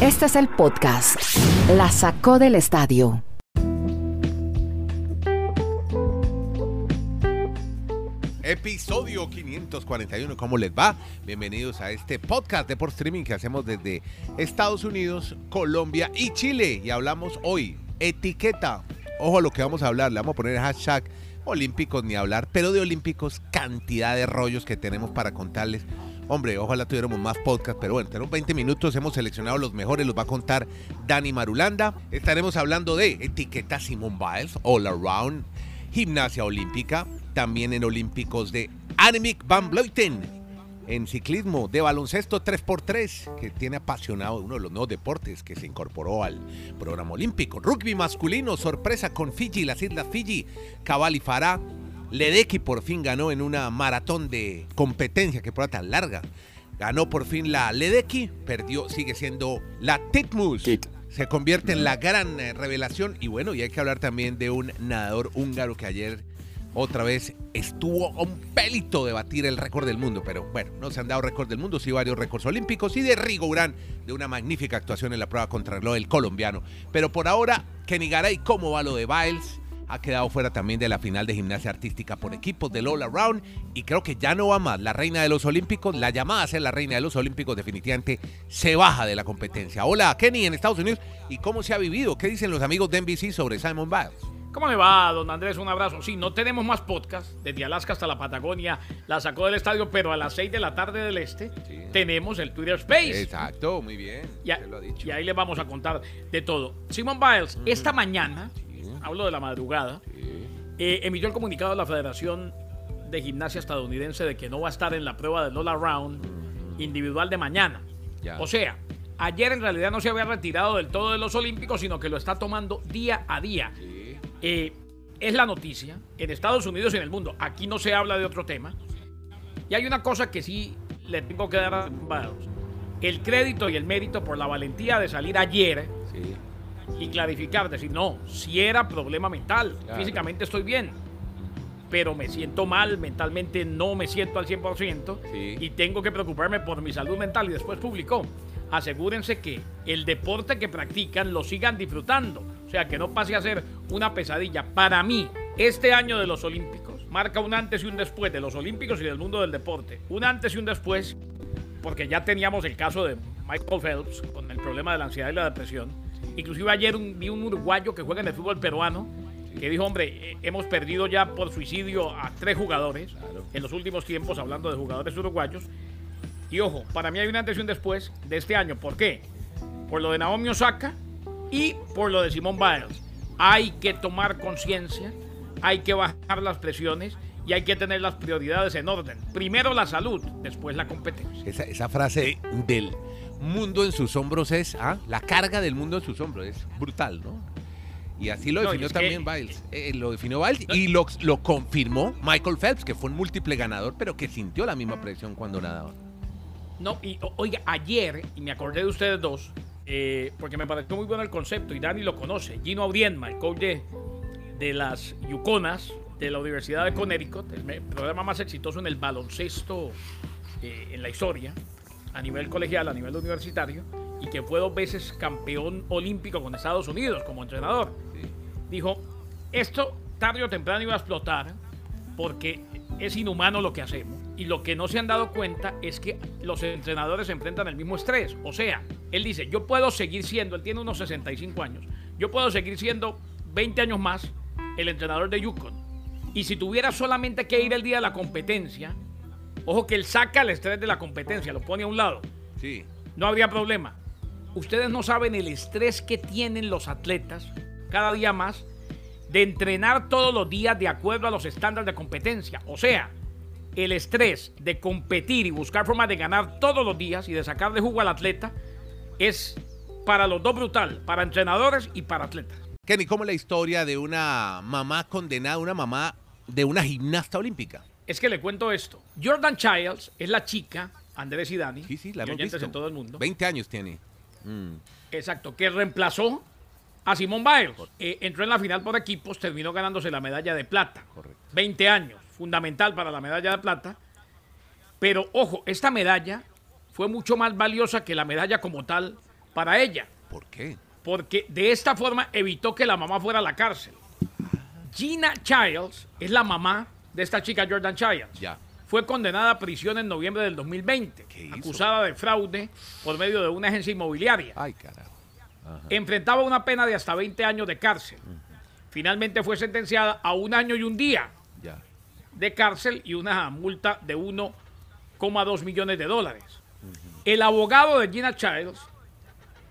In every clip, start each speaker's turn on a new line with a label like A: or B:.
A: Este es el podcast. La sacó del estadio.
B: Episodio 541, ¿cómo les va? Bienvenidos a este podcast de por streaming que hacemos desde Estados Unidos, Colombia y Chile. Y hablamos hoy, etiqueta. Ojo a lo que vamos a hablar, le vamos a poner hashtag olímpicos ni hablar, pero de olímpicos cantidad de rollos que tenemos para contarles. Hombre, ojalá tuviéramos más podcast, pero bueno, tenemos 20 minutos, hemos seleccionado los mejores, los va a contar Dani Marulanda. Estaremos hablando de etiqueta Simone Biles, All Around, gimnasia olímpica, también en olímpicos de Annemiek van Vleuten, en ciclismo, de baloncesto 3x3, que tiene apasionado uno de los nuevos deportes que se incorporó al programa olímpico. Rugby masculino, sorpresa con Fiji, las Islas Fiji, Cabal y Farah. Ledecky por fin ganó en una maratón de competencia que fue tan larga. Ganó por fin la Ledecky, perdió, sigue siendo la Titmus. Se convierte en la gran eh, revelación. Y bueno, y hay que hablar también de un nadador húngaro que ayer otra vez estuvo a un pelito de batir el récord del mundo, pero bueno, no se han dado récord del mundo, sí varios récords olímpicos y de Rigo Urán, de una magnífica actuación en la prueba contra el colombiano. Pero por ahora, Kenny Garay, ¿cómo va lo de Biles? Ha quedado fuera también de la final de gimnasia artística por equipos del All Around y creo que ya no va más. La reina de los Olímpicos, la llamada a ser la reina de los Olímpicos, definitivamente se baja de la competencia. Hola, Kenny, en Estados Unidos. ¿Y cómo se ha vivido? ¿Qué dicen los amigos de NBC sobre Simon Biles?
C: ¿Cómo le va, don Andrés? Un abrazo. Sí, no tenemos más podcast. Desde Alaska hasta la Patagonia la sacó del estadio, pero a las 6 de la tarde del este tenemos el Twitter Space.
B: Exacto, muy bien.
C: Y, y ahí les vamos a contar de todo. Simon Biles, esta mañana, hablo de la madrugada, eh, emitió el comunicado de la Federación de Gimnasia Estadounidense de que no va a estar en la prueba del All Around individual de mañana. O sea, ayer en realidad no se había retirado del todo de los Olímpicos, sino que lo está tomando día a día. Eh, es la noticia en Estados Unidos y en el mundo. Aquí no se habla de otro tema. Y hay una cosa que sí le tengo que dar a el crédito y el mérito por la valentía de salir ayer y clarificar, decir, no, si era problema mental, físicamente estoy bien, pero me siento mal, mentalmente no me siento al 100% y tengo que preocuparme por mi salud mental. Y después publicó, asegúrense que el deporte que practican lo sigan disfrutando o sea, que no pase a ser una pesadilla. Para mí, este año de los Olímpicos marca un antes y un después de los Olímpicos y del mundo del deporte. Un antes y un después, porque ya teníamos el caso de Michael Phelps con el problema de la ansiedad y la depresión. Inclusive ayer vi un uruguayo que juega en el fútbol peruano que dijo, hombre, eh, hemos perdido ya por suicidio a tres jugadores en los últimos tiempos, hablando de jugadores uruguayos. Y ojo, para mí hay un antes y un después de este año. ¿Por qué? Por lo de Naomi Osaka, y por lo de Simón Biles. Hay que tomar conciencia, hay que bajar las presiones y hay que tener las prioridades en orden. Primero la salud, después la competencia.
B: Esa, frase del mundo en sus hombros es, ¿ah? la carga del mundo en sus hombros, es brutal, ¿no? Y así lo definió también Biles. Eh, lo definió Biles y lo, lo confirmó Michael Phelps, que fue un múltiple ganador, pero que sintió la misma presión cuando nadaba.
C: No, y oiga, ayer, y me acordé de ustedes dos, eh, porque me pareció muy bueno el concepto y Dani lo conoce. Gino Aurienma, el coach de, las Yukonas de la Universidad de Connecticut, el programa más exitoso en el baloncesto eh, en la historia, a nivel colegial, a nivel universitario, y que fue dos veces campeón olímpico con Estados Unidos como entrenador. Dijo, esto tarde o temprano iba a explotar porque es inhumano lo que hacemos. Y lo que no se han dado cuenta es que los entrenadores se enfrentan al mismo estrés. O sea, él dice, yo puedo seguir siendo, él tiene unos 65 años, yo puedo seguir siendo 20 años más el entrenador de Yukon. Y si tuviera solamente que ir el día de la competencia, ojo que él saca el estrés de la competencia, lo pone a un lado.
B: Sí.
C: No habría problema. Ustedes no saben el estrés que tienen los atletas cada día más de entrenar todos los días de acuerdo a los estándares de competencia. O sea, el estrés de competir y buscar formas de ganar todos los días y de sacarle jugo al atleta es para los dos brutal, para entrenadores y para atletas.
B: Kenny, ¿cómo es la historia de una mamá condenada, una mamá de una gimnasta olímpica?
C: Es que le cuento esto. Jordan Childs es la chica, Andrés y Dani,
B: sí, sí, la hemos visto.
C: todo el mundo.
B: 20 años tiene.
C: Mm. Exacto, que reemplazó a Simón Biles. Eh, entró en la final por equipos, terminó ganándose la medalla de plata. Correcto. 20 años, fundamental para la medalla de plata. Pero ojo, esta medalla fue mucho más valiosa que la medalla como tal para ella,
B: ¿Por qué?
C: porque de esta forma evitó que la mamá fuera a la cárcel. Gina Childs es la mamá de esta chica Jordan Childs.
B: Ya.
C: Fue condenada a prisión en noviembre del 2020,
B: ¿Qué hizo?
C: acusada de fraude por medio de una agencia inmobiliaria.
B: Ay, carajo.
C: Enfrentaba una pena de hasta 20 años de cárcel. Finalmente fue sentenciada a un año y un día
B: Ya.
C: de cárcel y una multa de 1,2 millones de dólares. El abogado de Gina Childs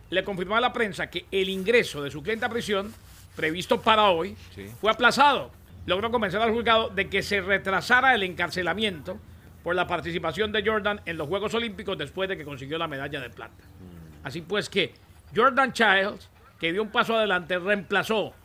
C: le confirmó a la prensa que el ingreso de su cliente a prisión, previsto para hoy,
B: Sí.
C: fue aplazado. Logró convencer al juzgado de que se retrasara el encarcelamiento por la participación de Jordan en los Juegos Olímpicos después de que consiguió la medalla de plata. Así pues que Jordan Childs, que dio un paso adelante, reemplazó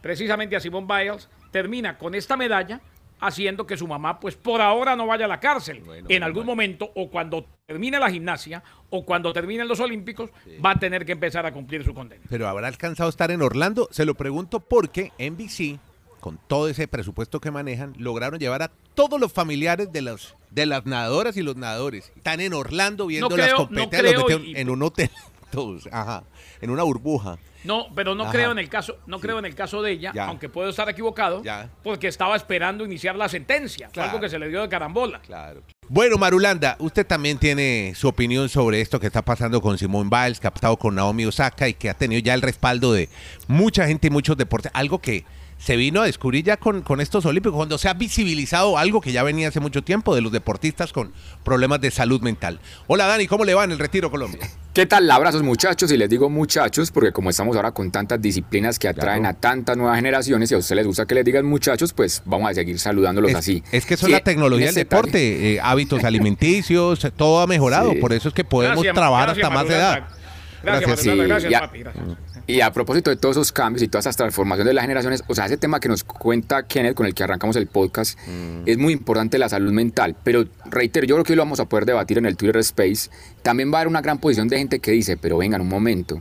C: precisamente a Simone Biles, termina con esta medalla haciendo que su mamá, pues por ahora no vaya a la cárcel.
B: Bueno,
C: en algún
B: bueno.
C: momento, o cuando termine la gimnasia, o cuando terminen los Olímpicos, va a tener que empezar a cumplir su condena.
B: Pero habrá alcanzado a estar en Orlando. Se lo pregunto porque NBC, con todo ese presupuesto que manejan, lograron llevar a todos los familiares de los de las nadadoras y los nadadores. Están en Orlando viendo
C: No
B: las
C: creo- no
B: competencias, los
C: creo
B: metieron
C: y-
B: en un hotel, todos, ajá, en una burbuja.
C: No, pero no
B: Ajá.
C: creo en el caso, no creo en el caso de ella,
B: Ya.
C: aunque puedo estar equivocado,
B: Ya.
C: porque estaba esperando iniciar la sentencia,
B: Claro.
C: algo que se le dio de carambola.
B: Claro. Bueno, Marulanda, usted también tiene su opinión sobre esto que está pasando con Simone Biles, estado con Naomi Osaka y que ha tenido ya el respaldo de mucha gente y muchos deportes. Algo que se vino a descubrir ya con, con estos Olímpicos, cuando se ha visibilizado algo que ya venía hace mucho tiempo de los deportistas con problemas de salud mental. Hola Dani, ¿cómo le va en el Retiro Colombia?
D: ¿Qué tal? Abrazos muchachos y les digo muchachos porque como estamos ahora con tantas disciplinas que atraen
B: Claro.
D: a tantas nuevas generaciones y a ustedes les gusta que les digan muchachos, pues vamos a seguir saludándolos
B: Es,
D: así.
B: es que eso
D: Sí,
B: es la tecnología del deporte, eh, hábitos alimenticios, todo ha mejorado,
D: Sí.
B: por eso es que podemos
C: Gracias,
B: trabajar
C: gracias,
B: hasta más edad.
C: Gracias,
B: Gracias.
C: Marulanda, gracias, papi, gracias.
D: Y a propósito de todos esos cambios y todas esas transformaciones de las generaciones, o sea, ese tema que nos cuenta Kenneth, con el que arrancamos el podcast,
B: Mm.
D: es muy importante la salud mental. Pero reitero, yo creo que hoy lo vamos a poder debatir en el Twitter Space. También va a haber una gran posición de gente que dice, pero vengan un momento.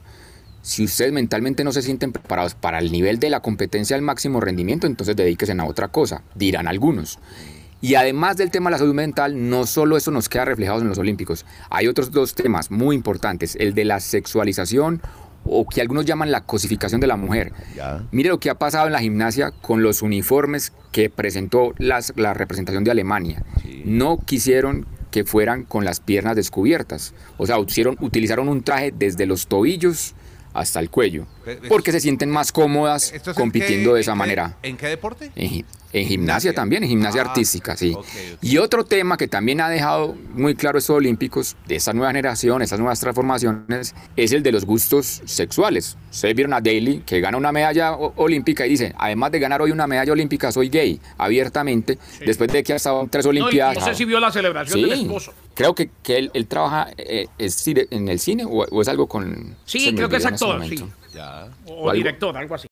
D: Si ustedes mentalmente no se sienten preparados para el nivel de la competencia al máximo rendimiento, entonces dedíquense a otra cosa, dirán algunos. Y además del tema de la salud mental, no solo eso nos queda reflejado en los Olímpicos. Hay otros dos temas muy importantes, el de la sexualización o que algunos llaman la cosificación de la mujer.
B: Ya.
D: Mire lo que ha pasado en la gimnasia con los uniformes que presentó las- la representación de Alemania. No quisieron que fueran con las piernas descubiertas. O sea, utilizaron, utilizaron un traje desde los tobillos hasta el cuello. Porque se sienten más cómodas
B: ¿Esto es en
D: compitiendo
B: qué-
D: de esa
B: en qué-
D: manera.
B: ¿En qué deporte?
D: En, gi- en gimnasia también, en gimnasia
B: Ah,
D: artística, sí. Y otro tema que también ha dejado muy claro estos olímpicos, de esta nueva generación, estas nuevas transformaciones, es el de los gustos sexuales. Ustedes vieron a Daly, que gana una medalla olímpica y dice, además de ganar hoy una medalla olímpica, soy gay, abiertamente, después de que ha estado en tres
C: No, y
D: olimpiadas.
C: no sé si vio la celebración del
D: Sí,
C: esposo.
D: Creo que, que él, él trabaja eh, es en el cine o, o es algo con...
C: Sí, creo que es
D: este
C: actor, sí.
B: Ya.
C: O,
D: O algo.
C: director, algo así.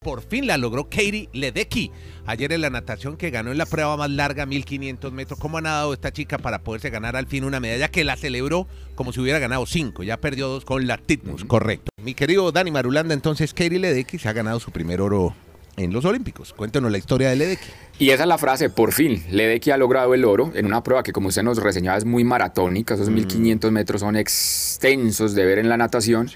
B: Por fin la logró Katie Ledecky. Ayer en la natación que ganó en la prueba más larga, 1500 metros. ¿Cómo ha nadado esta chica para poderse ganar al fin una medalla que la celebró como si hubiera ganado cinco? Ya perdió dos con la Titmus, correcto. Mi querido Dani Marulanda, entonces Katie Ledecky se ha ganado su primer oro en los Olímpicos. Cuéntenos la historia de Ledecky.
D: Y esa es la frase, por fin, Ledecky ha logrado el oro en una prueba que como usted nos reseñaba es muy maratónica, esos 1500 metros son extensos de ver en la natación.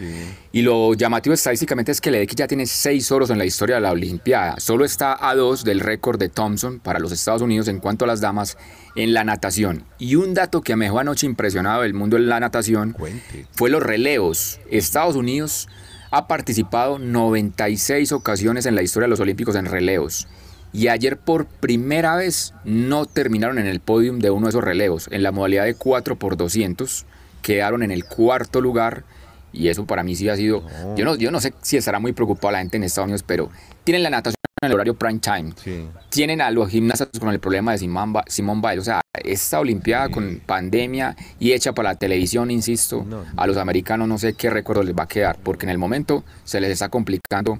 D: Y lo llamativo estadísticamente es que Ledecky ya tiene seis oros en la historia de la Olimpiada, solo está a dos del récord de Thompson para los Estados Unidos en cuanto a las damas en la natación. Y un dato que me dejó anoche impresionado del mundo de la natación
B: Cuente.
D: fue los relevos. Estados Unidos ha participado 96 ocasiones en la historia de los Olímpicos en relevos. Y ayer por primera vez no terminaron en el podium de uno de esos relevos. En la modalidad de 4 por 200 quedaron en el cuarto lugar. Y eso para mí sí ha sido... Yo, no, yo no sé si estará muy preocupada la gente en Estados Unidos, pero tienen la natación en el horario prime time
B: Sí.
D: tienen a los gimnastas con el problema de Simón Ba- Simón Biles. O sea, esta Olimpiada con pandemia y hecha para la televisión, insisto,
B: No.
D: a los americanos no sé qué recuerdo les va a quedar, porque en el momento se les está complicando.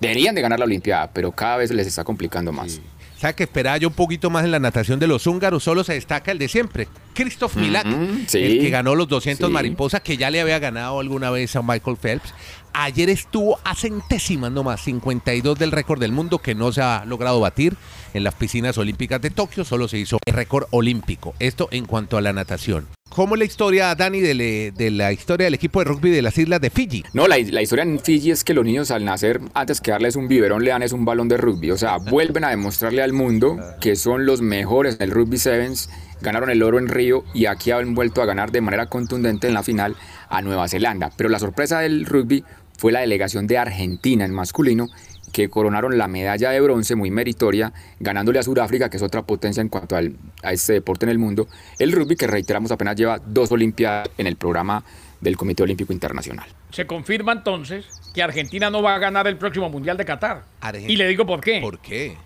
D: Deberían de ganar la Olimpiada, pero cada vez les está complicando más.
B: ¿Sabe que esperaba yo un poquito más en la natación de los húngaros? Solo se destaca el de siempre, Christoph Milak,
D: sí.
B: el que ganó los 200
D: Sí.
B: mariposas, que ya le había ganado alguna vez a Michael Phelps. Ayer estuvo a centésimas nomás, 52 del récord del mundo que no se ha logrado batir en las piscinas olímpicas de Tokio, solo se hizo el récord olímpico. Esto en cuanto a la natación. ¿Cómo la historia, Dani, de la historia del equipo de rugby de las islas de Fiji?
D: No, la, la historia en Fiji es que los niños al nacer, antes que darles un biberón, le dan es un balón de rugby. O sea, vuelven a demostrarle al mundo que son los mejores en el rugby sevens. Ganaron el oro en Río y aquí han vuelto a ganar de manera contundente en la final a Nueva Zelanda. Pero la sorpresa del rugby fue la delegación de Argentina en masculino que coronaron la medalla de bronce muy meritoria, ganándole a Sudáfrica, que es otra potencia en cuanto al- a este deporte en el mundo. El rugby, que reiteramos apenas lleva dos Olimpiadas en el programa del Comité Olímpico Internacional.
C: Se confirma entonces que Argentina no va a ganar el próximo Mundial de Qatar.
B: Argen-
C: Y le digo por qué.
B: ¿Por qué?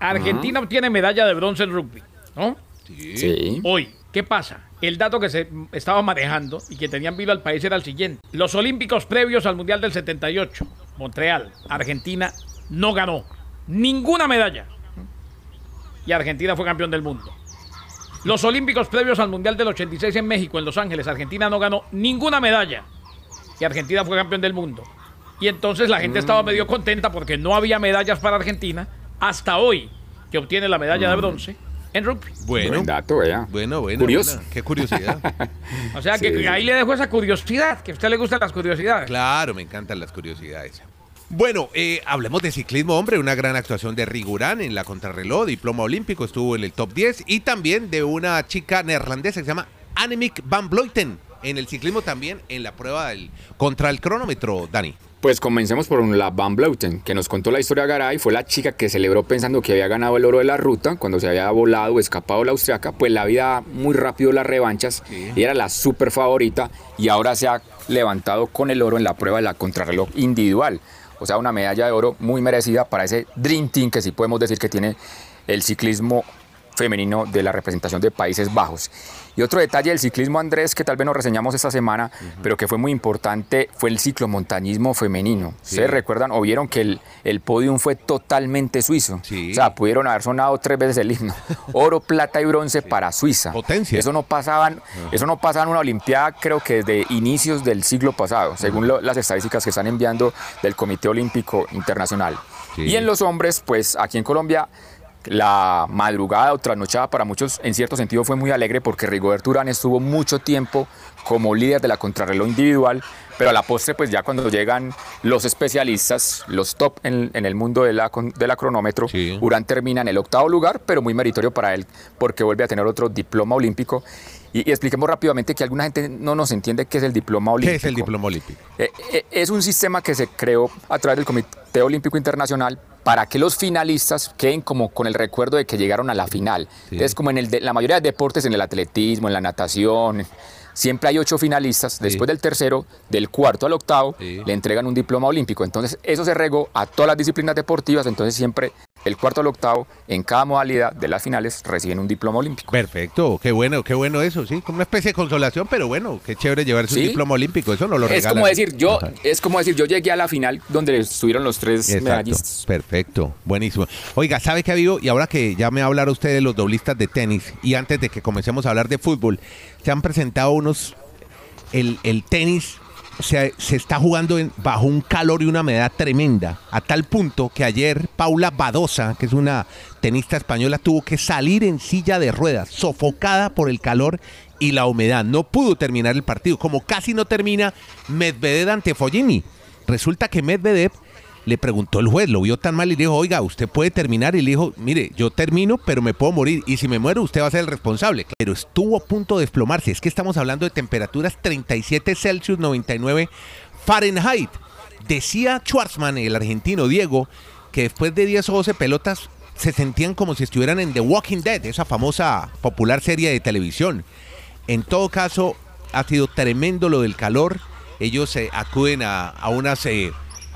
C: Argentina obtiene medalla de bronce en rugby, ¿no?
D: Sí.
C: Hoy, ¿qué pasa? El dato que se estaba manejando y que tenían vivo al país era el siguiente. Los Olímpicos previos al Mundial del 78, Montreal, Argentina no ganó ninguna medalla. Y Argentina fue campeón del mundo. Los Olímpicos previos al Mundial del 86 en México, en Los Ángeles, Argentina no ganó ninguna medalla. Y Argentina fue campeón del mundo. Y entonces la gente estaba medio contenta porque no había medallas para Argentina hasta hoy, que obtiene la medalla de bronce en rugby.
B: Bueno,
D: Buen dato, vea.
B: bueno, bueno.
D: Curioso.
B: buena. Qué curiosidad.
C: O sea que ahí le dejo esa curiosidad, que a usted le gustan las curiosidades.
B: Claro, me encantan las curiosidades. Bueno, eh, hablemos de ciclismo, hombre. Una gran actuación de Rigurán en la contrarreloj, diploma olímpico, estuvo en el top 10. Y también de una chica neerlandesa que se llama Annemiek van Vleuten. En el ciclismo también, en la prueba del, contra el cronómetro, Dani.
D: Pues comencemos por la Van Bleuten, que nos contó la historia Garay, fue la chica que celebró pensando que había ganado el oro de la ruta cuando se había volado o escapado la austriaca, pues la vida muy rápido las revanchas y era la super favorita y ahora se ha levantado con el oro en la prueba de la contrarreloj individual. O sea, una medalla de oro muy merecida para ese Dream Team que sí podemos decir que tiene el ciclismo femenino de la representación de Países Bajos. Y otro detalle del ciclismo, Andrés, que tal vez nos reseñamos esta semana, pero que fue muy importante, fue el ciclomontañismo femenino. ¿Ustedes recuerdan o vieron que el, el podium fue totalmente suizo?
B: Sí.
D: O sea, pudieron haber sonado tres veces el himno. Oro, plata y bronce para Suiza.
B: Potencia.
D: Eso no pasaban, eso no pasaba en una Olimpiada, creo que desde inicios del siglo pasado, según lo- las estadísticas que están enviando del Comité Olímpico Internacional. Y en los hombres, pues aquí en Colombia la madrugada o trasnochada para muchos en cierto sentido fue muy alegre porque Rigobert Urán estuvo mucho tiempo como líder de la contrarreloj individual, pero a la postre pues ya cuando llegan los especialistas, los top en, en el mundo de la, de la cronómetro,
B: Sí.
D: Urán termina en el octavo lugar, pero muy meritorio para él porque vuelve a tener otro diploma olímpico. Y, y expliquemos rápidamente que alguna gente no nos entiende qué es el diploma olímpico.
B: ¿Qué es el diploma olímpico?
D: Eh, eh, es un sistema que se creó a través del Comité Olímpico Internacional para que los finalistas queden como con el recuerdo de que llegaron a la final. Entonces, como en el de- la mayoría de deportes, en el atletismo, en la natación, siempre hay ocho finalistas. Después del tercero, del cuarto al octavo,
B: Sí.
D: le entregan un diploma olímpico. Entonces, eso se regó a todas las disciplinas deportivas. Entonces, siempre el cuarto al octavo, en cada modalidad de las finales, reciben un diploma olímpico.
B: Perfecto, qué bueno, qué bueno eso, sí. Como una especie de consolación, pero bueno, qué chévere llevar su
D: Sí.
B: diploma olímpico. Eso no lo
D: Es
B: regalan.
D: como decir, yo,
B: Ajá.
D: es como decir, yo llegué a la final donde estuvieron los tres
B: Exacto,
D: medallistas.
B: perfecto, buenísimo. Oiga, ¿sabe qué ha habido? Y ahora que ya me va a hablar usted de los doblistas de tenis, y antes de que comencemos a hablar de fútbol, se han presentado unos. El, el tenis se, se está jugando bajo un calor y una humedad tremenda, a tal punto que ayer Paula Badosa, que es una tenista española, tuvo que salir en silla de ruedas, sofocada por el calor y la humedad. No pudo terminar el partido, como casi no termina Medvedev ante Follini. Resulta que Medvedev le preguntó el juez, lo vio tan mal y dijo, oiga, usted puede terminar. Y le dijo, mire, yo termino, pero me puedo morir. Y si me muero, usted va a ser el responsable. Pero estuvo a punto de desplomarse. Es que estamos hablando de temperaturas 37 Celsius, 99 Fahrenheit. Decía Schwarzman, el argentino Diego, que después de 10 o 12 pelotas se sentían como si estuvieran en The Walking Dead, esa famosa popular serie de televisión. En todo caso, ha sido tremendo lo del calor. Ellos eh, acuden a, a unas eh,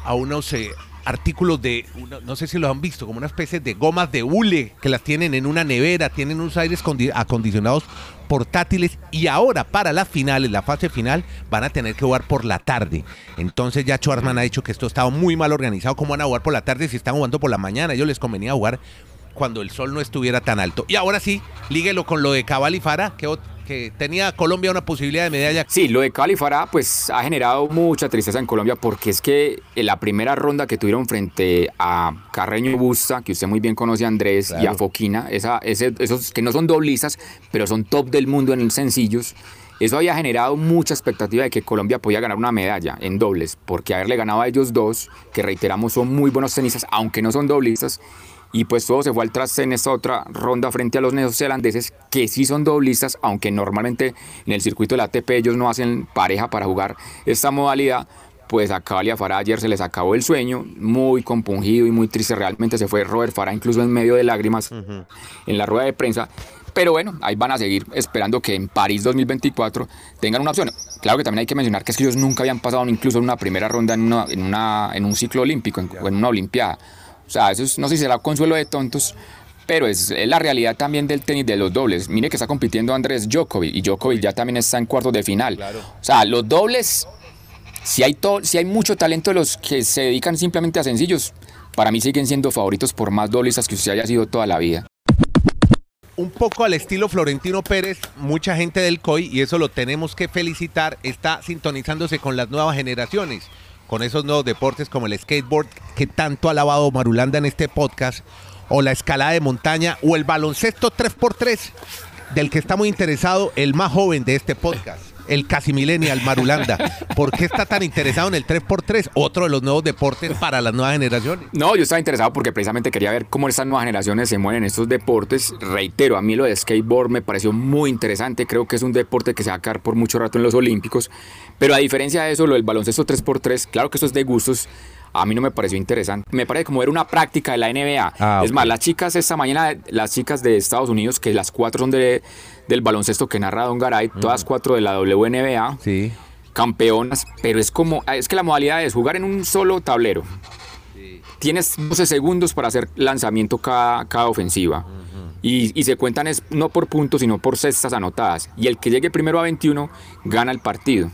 B: a unos eh, artículos de, no sé si lo han visto, como una especie de gomas de hule que las tienen en una nevera, tienen unos aires condi- acondicionados portátiles y ahora para las finales, la fase final, van a tener que jugar por la tarde. Entonces ya Schwarzman ha dicho que esto estaba muy mal organizado, ¿cómo van a jugar por la tarde si están jugando por la mañana? Ellos les convenía jugar cuando el sol no estuviera tan alto. Y ahora sí, líguelo con lo de Cabal y Fara, ¿qué, ot- que tenía Colombia una posibilidad de medalla.
D: Sí, lo de Cali Farah pues ha generado mucha tristeza en Colombia porque es que en la primera ronda que tuvieron frente a Carreño y Busta, que usted muy bien conoce a Andrés y a Foquina, esa, esos que no son doblistas, pero son top del mundo en sencillos, eso había generado mucha expectativa de que Colombia podía ganar una medalla en dobles, porque haberle ganado a ellos dos, que reiteramos son muy buenos tenistas, aunque no son doblistas, y pues todo se fue al traste en esta otra ronda frente a los neozelandeses, que sí son doblistas, aunque normalmente en el circuito de la ATP ellos no hacen pareja para jugar esta modalidad. Pues a Calia Farah ayer se les acabó el sueño, muy compungido y muy triste. Realmente se fue Robert Farah incluso en medio de lágrimas en la rueda de prensa. Pero bueno, ahí van a seguir esperando que en París 2024 tengan una opción. Claro que también hay que mencionar que es que ellos nunca habían pasado incluso en una primera ronda en, una, en, una, en un ciclo olímpico o en una olimpiada. O sea, eso no sé si será consuelo de tontos, pero es, la realidad también del tenis de los dobles. Mire que está compitiendo Andrés Djokovic y Djokovic ya también está en cuartos de final. O sea, los dobles, si hay, si hay mucho talento de los que se dedican simplemente a sencillos, para mí siguen siendo favoritos por más doblistas que usted haya sido toda la vida.
B: Un poco al estilo Florentino Pérez, mucha gente del COI, y eso lo tenemos que felicitar, está sintonizándose con las nuevas generaciones con esos nuevos deportes como el skateboard que tanto ha alabado Marulanda en este podcast, o la escalada de montaña, o el baloncesto 3x3, del que está muy interesado el más joven de este podcast el casi millennial Marulanda. ¿Por qué está tan interesado en el 3x3? Otro de los nuevos deportes para las nuevas generaciones.
D: No, yo estaba interesado porque precisamente quería ver cómo estas nuevas generaciones se mueven en estos deportes. Reitero, a mí lo de skateboard me pareció muy interesante. Creo que es un deporte que se va a quedar por mucho rato en los Olímpicos. Pero a diferencia de eso, lo del baloncesto 3x3, claro que eso es de gustos a mí no me pareció interesante. Me parece como era una práctica de la NBA. Ah, es más, las chicas esta mañana, las chicas de Estados Unidos, que las cuatro son de, del baloncesto que narra Don Garay, todas cuatro de la WNBA.
B: Sí.
D: Campeonas, pero es como, es que la modalidad es jugar en un solo tablero. Tienes 12 segundos para hacer lanzamiento cada, cada ofensiva. y, y, se cuentan es, no por puntos, sino por cestas anotadas. Y el que llegue primero a 21 gana el partido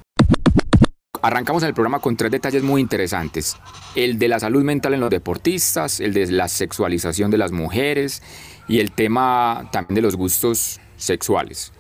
D: arrancamos el programa con tres detalles muy interesantes. El de la salud mental en los deportistas, el de la sexualización de las mujeres y el tema también de los gustos sexuales.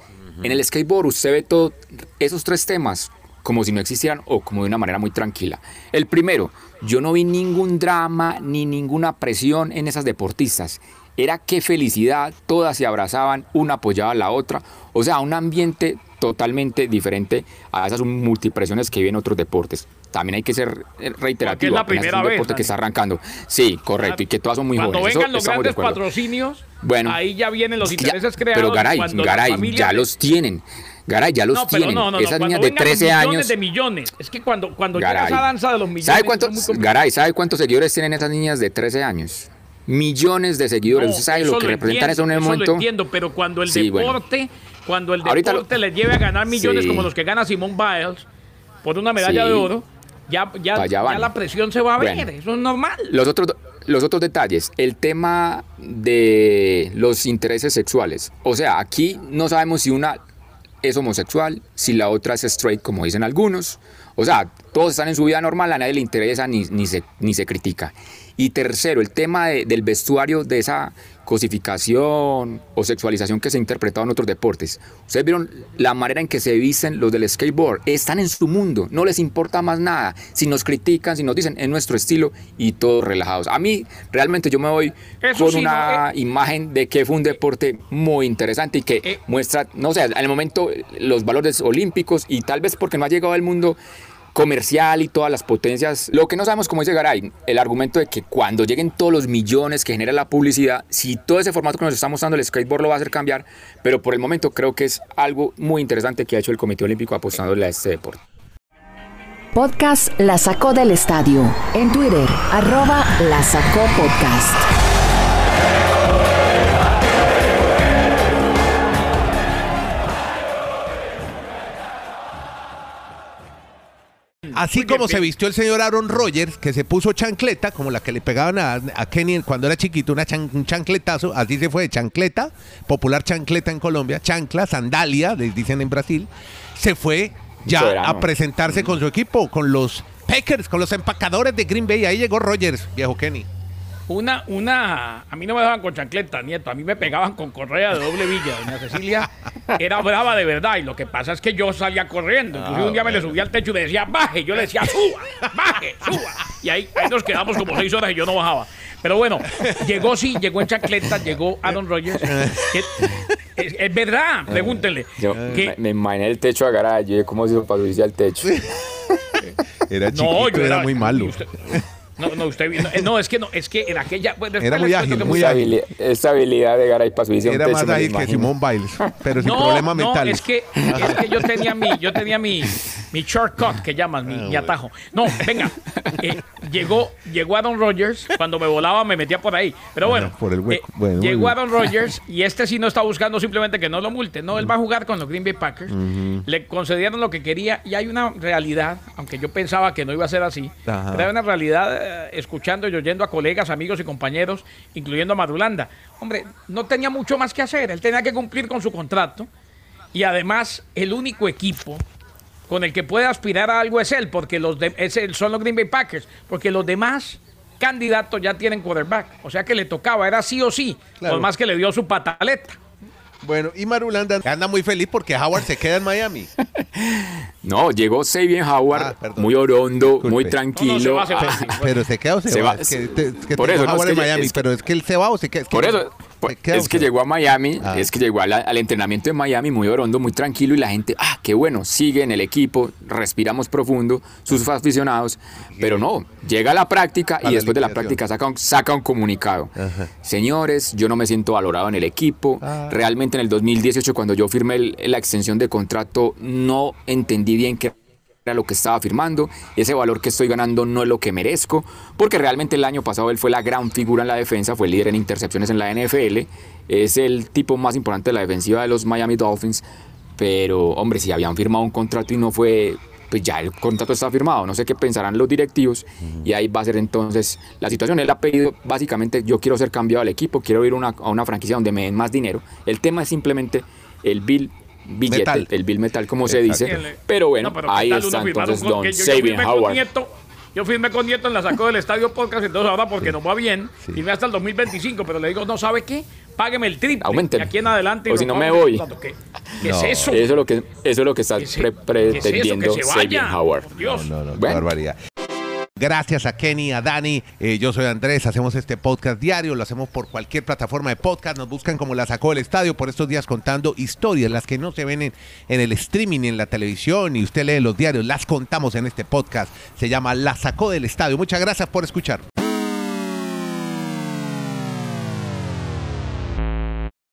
D: En el skateboard usted ve todos esos tres temas como si no existieran o como de una manera muy tranquila. El primero, yo no vi ningún drama ni ninguna presión en esas deportistas. Era qué felicidad, todas se abrazaban, una apoyaba a la otra. O sea, un ambiente totalmente diferente a esas multipresiones que viven otros deportes. También hay que ser reiterativo.
C: Es la primera
D: un
C: vez.
D: deporte que está arrancando. Sí, correcto. Y que todas son muy
C: Cuando
D: jóvenes.
C: vengan los grandes patrocinios, bueno, ahí ya vienen los intereses creados.
D: Pero Garay, Garay, ya los tienen. Garay, ya los no, tienen. No, no, Esas niñas de 13
C: millones
D: años.
C: de millones. Es que cuando, cuando llega esa danza de los millones.
D: ¿Sabe cuántos, Garay, ¿sabe cuántos seguidores tienen esas niñas de 13 años? Millones de seguidores. ¿Usted sabe lo que representan eso en el momento?
C: Lo entiendo, pero cuando el deporte cuando el deporte le lleve a ganar millones como los que gana Simón Biles por una medalla de oro, ya, ya, ya, la presión se va a ver, eso es normal.
D: Los otros, los otros detalles, el tema de los intereses sexuales. O sea, aquí no sabemos si una es homosexual, si la otra es straight, como dicen algunos. O sea, todos están en su vida normal, a nadie le interesa ni, ni, se, ni se critica. Y tercero, el tema del vestuario de esa cosificación o sexualización que se ha interpretado en otros deportes. Ustedes vieron la manera en que se visten los del skateboard. Están en su mundo, no les importa más nada. Si nos critican, si nos dicen en nuestro estilo y todos relajados. A mí realmente yo me voy con una eh. imagen de que fue un deporte muy interesante y que eh. muestra, no sé, en el momento los valores olímpicos y tal vez porque no ha llegado al mundo comercial y todas las potencias. Lo que no sabemos, como dice Garay, el argumento de que cuando lleguen todos los millones que genera la publicidad, si todo ese formato que nos está mostrando el skateboard lo va a hacer cambiar, pero por el momento creo que es algo muy interesante que ha hecho el Comité Olímpico apostándole a este deporte.
A: Podcast La Sacó del Estadio. En Twitter, arroba La Sacó Podcast.
B: Así como se vistió el señor Aaron Rodgers, que se puso chancleta, como la que le pegaban a, Kenny cuando era chiquito, una un chancletazo, así se fue de chancleta, popular chancleta en Colombia, chancla, sandalia, les dicen en Brasil, se fue ya a presentarse con su equipo, con los Packers, con los empacadores de Green Bay. Ahí llegó Rodgers, viejo Kenny.
C: Una, una, a mí no me daban con chancleta, nieto, a mí me pegaban con correa de doble villa. Doña Cecilia era brava de verdad y lo que pasa es que yo salía corriendo. Entonces un día me le subí al techo y me decía, baje. Yo le decía, suba, baje, suba. Y ahí, ahí nos quedamos como seis horas y yo no bajaba. Pero bueno, llegó sí, llegó en chancleta, llegó Aaron Rodgers. que- es, es verdad, pregúntenle.
D: Yo
C: que-
D: me, me imaginé el techo a garaje, yo cómo se hizo para subirse al techo.
B: Era chiquito,
C: no, yo
B: era, muy malo.
C: usted- no, no, usted no, eh, no, es que no, es que en aquella. bueno,
B: Era muy ágil, muy
D: Esa
B: ágil.
D: habilidad, esa habilidad de garaje para
B: Era más ágil que. Simón Biles, pero sin
C: no,
B: problemas
C: no,
B: mentales.
C: es que, es que yo tenía mi, yo tenía mi, mi shortcut que llaman, mi, mi atajo. No, venga, eh, llegó, llegó Aaron Rodgers, cuando me volaba me metía por ahí. Pero bueno,
B: por el hueco.
C: eh,
B: Bueno,
C: llegó. Aaron Rodgers y este sí no está buscando simplemente que no lo multen. No, él va a jugar con los Green Bay Packers. Le concedieron lo que quería y hay una realidad, aunque yo pensaba que no iba a ser así,
B: Ajá.
C: pero hay una realidad eh, escuchando y oyendo a colegas, amigos y compañeros, incluyendo a Madulanda. Hombre, no tenía mucho más que hacer, él tenía que cumplir con su contrato y además el único equipo con el que puede aspirar a algo es él, porque los de- es el- son los Green Bay Packers, porque los demás candidatos ya tienen quarterback, o sea que le tocaba, era sí o sí,
B: Claro.
C: por más que le dio su pataleta.
B: Bueno, y Marulanda anda muy feliz porque Howard se queda en Miami.
D: No, llegó Xavier Howard,
B: Ah,
D: muy orondo,
B: Disculpe.
D: muy
C: No,
D: tranquilo.
C: no, se va, se va. Sí,
B: Pero se queda o se,
D: Se
B: va.
D: va,
B: Es que,
D: se-
B: te- es que
D: por eso, no,
B: Howard en Miami,
D: es que-
B: pero es que él se va o se queda. es que
D: Por
B: no-
D: eso, pues,
B: o
D: es que llegó a Miami,
B: Ah.
D: es que llegó la- al entrenamiento de Miami muy orondo, muy tranquilo y la gente, ah, qué bueno, sigue en el equipo, respiramos profundo, sus aficionados, pero no, llega a la práctica y después de la práctica saca un, saca un comunicado.
B: Ajá.
D: Señores, yo no me siento valorado en el equipo,
B: Ah.
D: realmente en el 2018 cuando yo firmé el- la extensión de contrato no entendí bien qué era lo que estaba firmando, ese valor que estoy ganando no es lo que merezco, porque realmente el año pasado él fue la gran figura en la defensa, fue el líder en intercepciones en la NFL, es el tipo más importante de la defensiva de los Miami Dolphins, pero hombre, si habían firmado un contrato y no fue, pues ya el contrato está firmado, no sé qué pensarán los directivos y ahí va a ser entonces la situación, él ha pedido básicamente yo quiero ser cambiado al equipo, quiero ir una, a una franquicia donde me den más dinero, el tema es simplemente el bill billete,
B: Metal.
D: el bill metal como se dice, pero bueno,
C: No, pero ¿qué
D: ahí está entonces Don
C: yo-
D: Howard.
C: Nieto, yo firmé con Nieto en la sacó del Estadio Podcast, entonces ahora porque nos va bien, firmé hasta el 2025, pero le digo, no, ¿sabe qué? Págueme el triple.
D: Aumenteme.
C: Y aquí en adelante.
D: O si no me voy.
C: ¿Qué, qué
B: No.
C: es eso?
D: Eso es lo que, eso es lo que está
C: ¿Qué es- qué es
D: pretendiendo
C: Que se vaya.
D: Sabian Howard.
C: Dios.
B: No, no, qué
D: Bueno.
B: barbaridad. Gracias a Kenny, a Dani. eh, yo soy Andrés. Hacemos este podcast diario. Lo hacemos por cualquier plataforma de podcast. Nos buscan como la sacó del estadio por estos días contando historias, las que no se ven en, en el streaming, en la televisión y usted lee los diarios. Las contamos en este podcast. Se llama La sacó del estadio. Muchas gracias por escuchar.